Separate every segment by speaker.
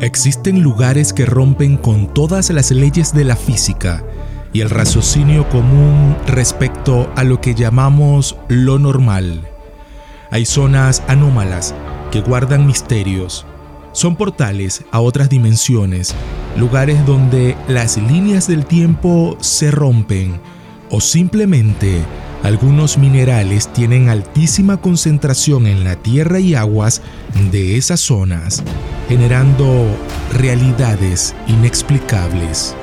Speaker 1: Existen lugares que rompen con todas las leyes de la física y el raciocinio común respecto a lo que llamamos lo normal. Hay zonas anómalas que guardan misterios. Son portales a otras dimensiones, lugares donde las líneas del tiempo se rompen o simplemente algunos minerales tienen altísima concentración en la tierra y aguas de esas zonas, generando realidades inexplicables.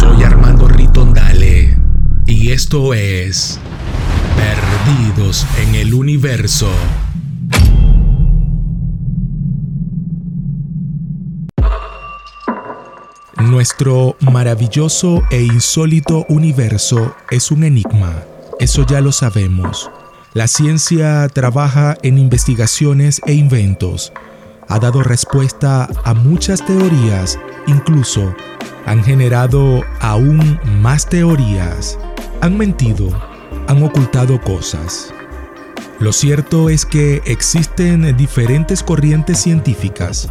Speaker 1: Soy Armando Ritondale y esto es Perdidos en el Universo. Nuestro maravilloso e insólito universo es un enigma, eso ya lo sabemos. La ciencia trabaja en investigaciones e inventos, ha dado respuesta a muchas teorías, incluso han generado aún más teorías, han mentido, han ocultado cosas. Lo cierto es que existen diferentes corrientes científicas.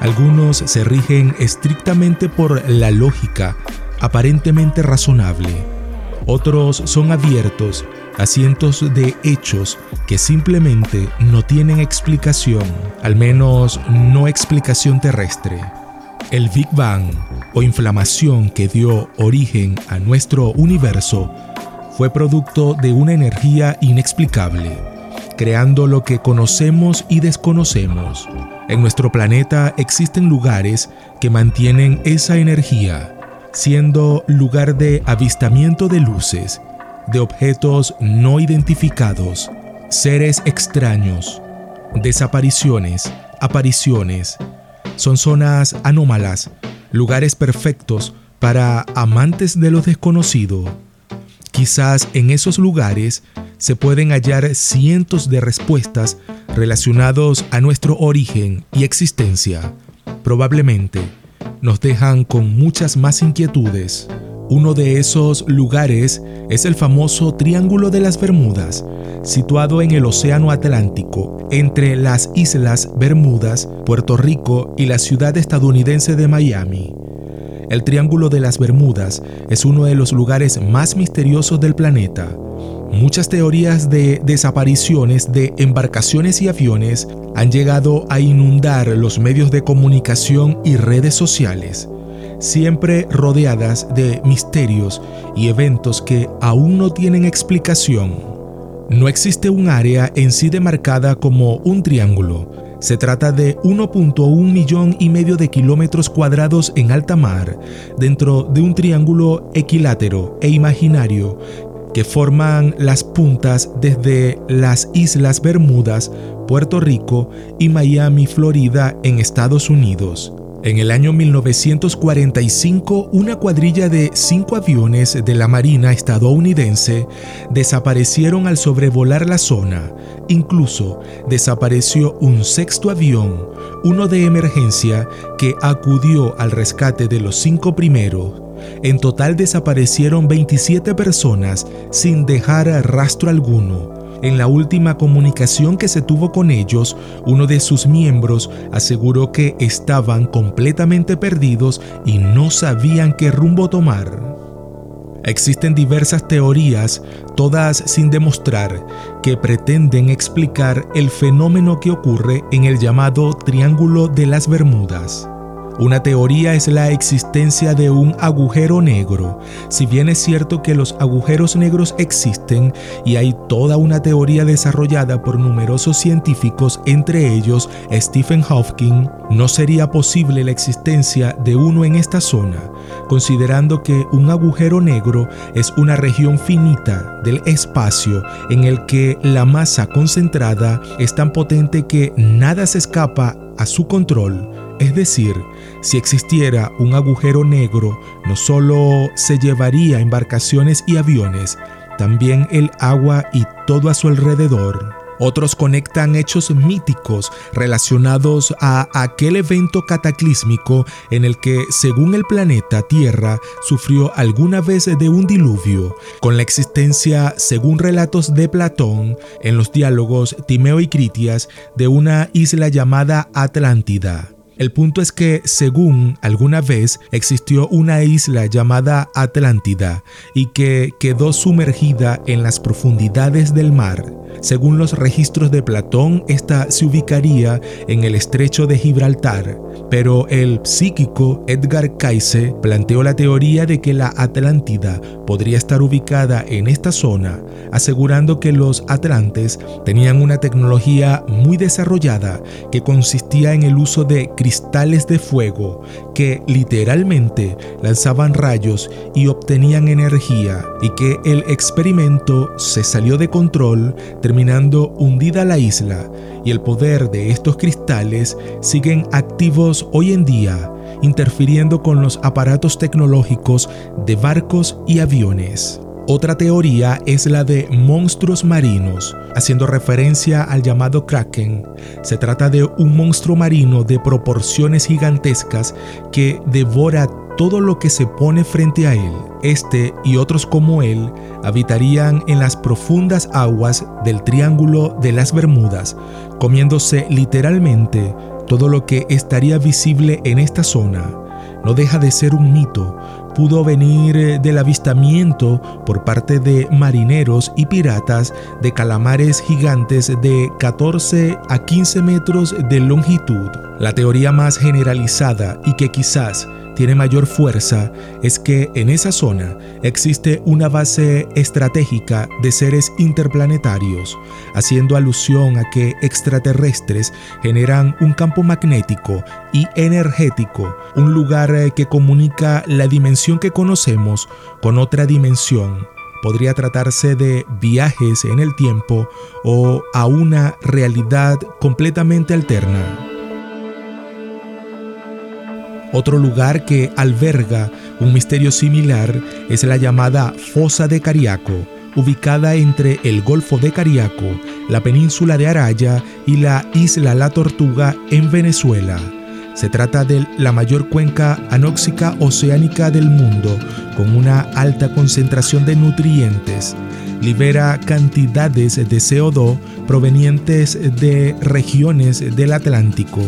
Speaker 1: Algunos se rigen estrictamente por la lógica, aparentemente razonable. Otros son abiertos a cientos de hechos que simplemente no tienen explicación, al menos no explicación terrestre. El Big Bang, o inflamación que dio origen a nuestro universo, fue producto de una energía inexplicable, creando lo que conocemos y desconocemos. En nuestro planeta existen lugares que mantienen esa energía, siendo lugar de avistamiento de luces, de objetos no identificados, seres extraños, desapariciones, apariciones. Son zonas anómalas, lugares perfectos para amantes de lo desconocido. Quizás en esos lugares se pueden hallar cientos de respuestas relacionados a nuestro origen y existencia. Probablemente nos dejan con muchas más inquietudes. Uno de esos lugares es el famoso Triángulo de las Bermudas, situado en el Océano Atlántico, entre las Islas Bermudas, Puerto Rico y la ciudad estadounidense de Miami. El Triángulo de las Bermudas es uno de los lugares más misteriosos del planeta. Muchas teorías de desapariciones de embarcaciones y aviones han llegado a inundar los medios de comunicación y redes sociales siempre rodeadas de misterios y eventos que aún no tienen explicación. No existe un área en sí demarcada como un triángulo. Se trata de 1.1 millón y medio de kilómetros cuadrados en alta mar, dentro de un triángulo equilátero e imaginario que forman las puntas desde las Islas Bermudas, Puerto Rico y Miami, Florida, en Estados Unidos. En el año 1945, una cuadrilla de cinco aviones de la Marina estadounidense desaparecieron al sobrevolar la zona. Incluso desapareció un sexto avión, uno de emergencia, que acudió al rescate de los cinco primeros. En total desaparecieron 27 personas sin dejar rastro alguno. En la última comunicación que se tuvo con ellos, uno de sus miembros aseguró que estaban completamente perdidos y no sabían qué rumbo tomar. Existen diversas teorías, todas sin demostrar, que pretenden explicar el fenómeno que ocurre en el llamado Triángulo de las Bermudas. Una teoría es la existencia de un agujero negro. Si bien es cierto que los agujeros negros existen y hay toda una teoría desarrollada por numerosos científicos, entre ellos Stephen Hawking, no sería posible la existencia de uno en esta zona, considerando que un agujero negro es una región finita del espacio en el que la masa concentrada es tan potente que nada se escapa a su control es decir, si existiera un agujero negro, no solo se llevaría embarcaciones y aviones, también el agua y todo a su alrededor. Otros conectan hechos míticos relacionados a aquel evento cataclísmico en el que, según el planeta Tierra, sufrió alguna vez de un diluvio, con la existencia, según relatos de Platón, en los diálogos Timeo y Critias, de una isla llamada Atlántida. El punto es que, según alguna vez, existió una isla llamada Atlántida y que quedó sumergida en las profundidades del mar. Según los registros de Platón, esta se ubicaría en el estrecho de Gibraltar, pero el psíquico Edgar Cayce planteó la teoría de que la Atlántida podría estar ubicada en esta zona, asegurando que los atlantes tenían una tecnología muy desarrollada que consistía en el uso de cristales de fuego que literalmente lanzaban rayos y obtenían energía y que el experimento se salió de control terminando hundida la isla y el poder de estos cristales siguen activos hoy en día, interfiriendo con los aparatos tecnológicos de barcos y aviones. Otra teoría es la de monstruos marinos, haciendo referencia al llamado kraken. Se trata de un monstruo marino de proporciones gigantescas que devora todo lo que se pone frente a él. Este y otros como él habitarían en las profundas aguas del Triángulo de las Bermudas, comiéndose literalmente todo lo que estaría visible en esta zona. No deja de ser un mito, pudo venir eh, del avistamiento por parte de marineros y piratas de calamares gigantes de 14 a 15 metros de longitud. La teoría más generalizada y que quizás tiene mayor fuerza es que en esa zona existe una base estratégica de seres interplanetarios, haciendo alusión a que extraterrestres generan un campo magnético y energético, un lugar eh, que comunica la dimensión que conocemos con otra dimensión. Podría tratarse de viajes en el tiempo o a una realidad completamente alterna. Otro lugar que alberga un misterio similar es la llamada Fosa de Cariaco, ubicada entre el Golfo de Cariaco, la península de Araya y la isla La Tortuga en Venezuela. Se trata de la mayor cuenca anóxica oceánica del mundo, con una alta concentración de nutrientes. Libera cantidades de CO2 provenientes de regiones del Atlántico.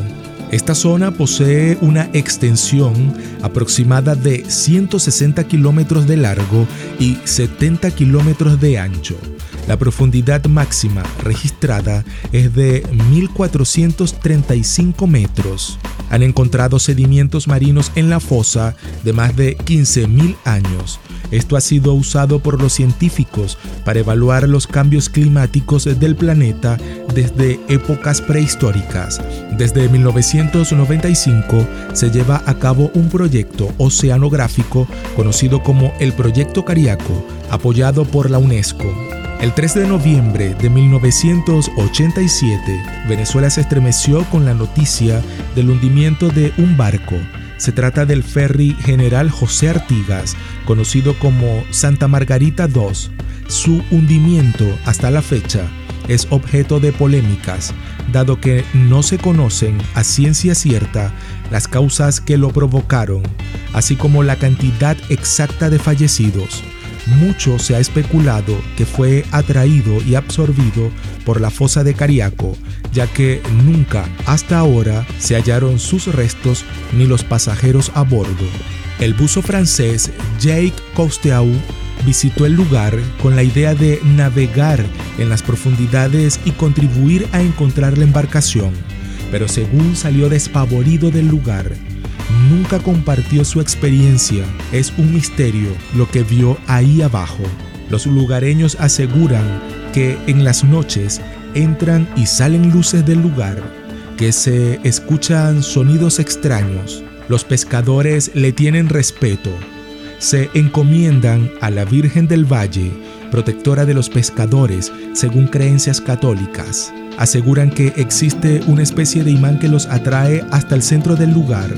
Speaker 1: Esta zona posee una extensión aproximada de 160 kilómetros de largo y 70 kilómetros de ancho. La profundidad máxima registrada es de 1.435 metros. Han encontrado sedimentos marinos en la fosa de más de 15.000 años. Esto ha sido usado por los científicos para evaluar los cambios climáticos del planeta desde épocas prehistóricas. Desde 1995 se lleva a cabo un proyecto oceanográfico conocido como el Proyecto Cariaco, apoyado por la UNESCO. El 3 de noviembre de 1987, Venezuela se estremeció con la noticia del hundimiento de un barco. Se trata del ferry General José Artigas, conocido como Santa Margarita II. Su hundimiento hasta la fecha es objeto de polémicas, dado que no se conocen a ciencia cierta las causas que lo provocaron, así como la cantidad exacta de fallecidos mucho se ha especulado que fue atraído y absorbido por la fosa de Cariaco, ya que nunca hasta ahora se hallaron sus restos ni los pasajeros a bordo. El buzo francés Jacques Cousteau visitó el lugar con la idea de navegar en las profundidades y contribuir a encontrar la embarcación, pero según salió despavorido del lugar, nunca compartió su experiencia. Es un misterio lo que vio ahí abajo. Los lugareños aseguran que en las noches entran y salen luces del lugar, que se escuchan sonidos extraños. Los pescadores le tienen respeto. Se encomiendan a la Virgen del Valle, protectora de los pescadores, según creencias católicas. Aseguran que existe una especie de imán que los atrae hasta el centro del lugar.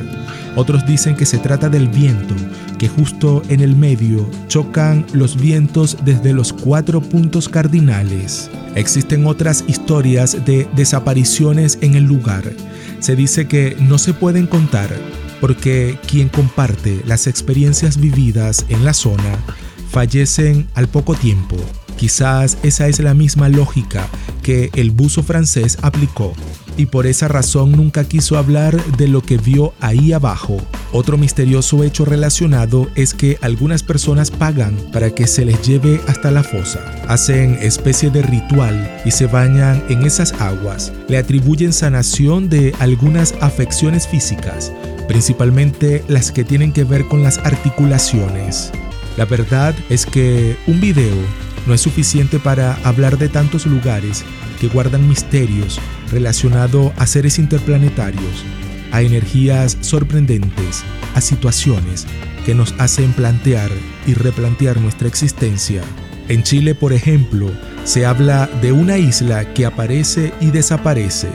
Speaker 1: Otros dicen que se trata del viento, que justo en el medio chocan los vientos desde los cuatro puntos cardinales. Existen otras historias de desapariciones en el lugar. Se dice que no se pueden contar porque quien comparte las experiencias vividas en la zona fallecen al poco tiempo. Quizás esa es la misma lógica que el buzo francés aplicó y por esa razón nunca quiso hablar de lo que vio ahí abajo. Otro misterioso hecho relacionado es que algunas personas pagan para que se les lleve hasta la fosa. Hacen especie de ritual y se bañan en esas aguas. Le atribuyen sanación de algunas afecciones físicas, principalmente las que tienen que ver con las articulaciones. La verdad es que un video no es suficiente para hablar de tantos lugares que guardan misterios relacionados a seres interplanetarios, a energías sorprendentes, a situaciones que nos hacen plantear y replantear nuestra existencia. En Chile, por ejemplo, se habla de una isla que aparece y desaparece.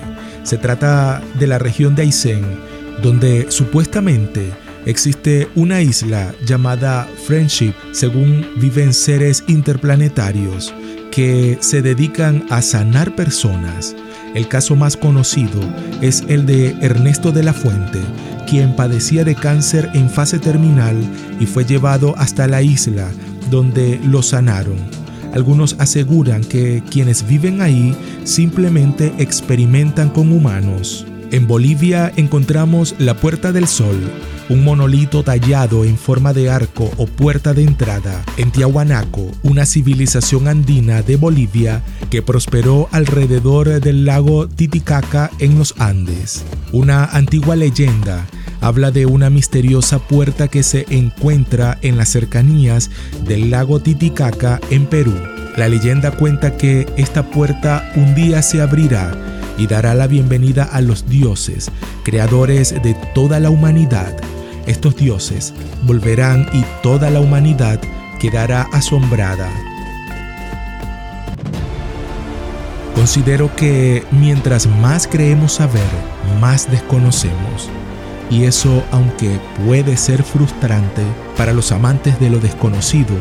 Speaker 1: Se trata de la región de Aysén, donde supuestamente existe una isla llamada Friendship, según viven seres interplanetarios que se dedican a sanar personas. El caso más conocido es el de Ernesto de la Fuente, quien padecía de cáncer en fase terminal y fue llevado hasta la isla donde lo sanaron. Algunos aseguran que quienes viven ahí simplemente experimentan con humanos. En Bolivia encontramos la Puerta del Sol, un monolito tallado en forma de arco o puerta de entrada en Tiahuanaco, una civilización andina de Bolivia que prosperó alrededor del lago Titicaca en los Andes. Una antigua leyenda habla de una misteriosa puerta que se encuentra en las cercanías del lago Titicaca en Perú. La leyenda cuenta que esta puerta un día se abrirá y dará la bienvenida a los dioses, creadores de toda la humanidad. Estos dioses volverán y toda la humanidad quedará asombrada. Considero que mientras más creemos saber, más desconocemos. Y eso, aunque puede ser frustrante para los amantes de lo desconocido,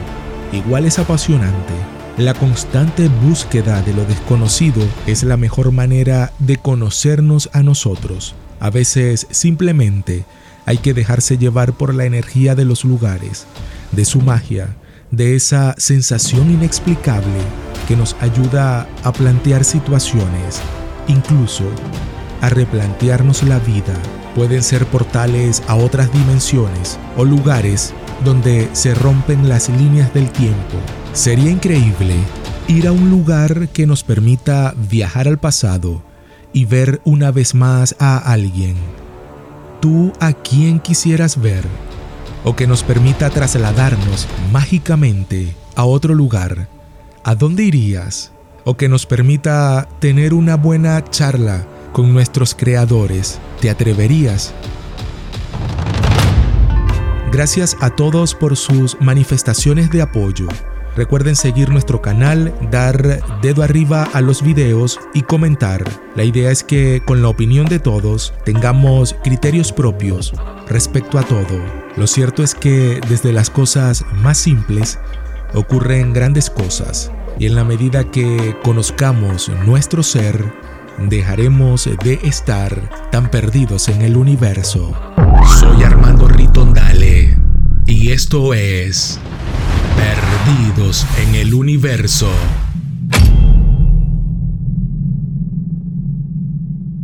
Speaker 1: igual es apasionante la constante búsqueda de lo desconocido es la mejor manera de conocernos a nosotros. A veces simplemente hay que dejarse llevar por la energía de los lugares, de su magia, de esa sensación inexplicable que nos ayuda a plantear situaciones, incluso a replantearnos la vida. Pueden ser portales a otras dimensiones o lugares donde se rompen las líneas del tiempo Sería increíble ir a un lugar que nos permita viajar al pasado y ver una vez más a alguien. ¿Tú a quién quisieras ver? O que nos permita trasladarnos mágicamente a otro lugar. ¿A dónde irías? O que nos permita tener una buena charla con nuestros creadores. ¿Te atreverías? Gracias a todos por sus manifestaciones de apoyo. Recuerden seguir nuestro canal, dar dedo arriba a los videos y comentar. La idea es que con la opinión de todos tengamos criterios propios respecto a todo. Lo cierto es que desde las cosas más simples ocurren grandes cosas y en la medida que conozcamos nuestro ser, dejaremos de estar tan perdidos en el universo. Soy Armando Ritondale y esto es Perdidos en el Universo.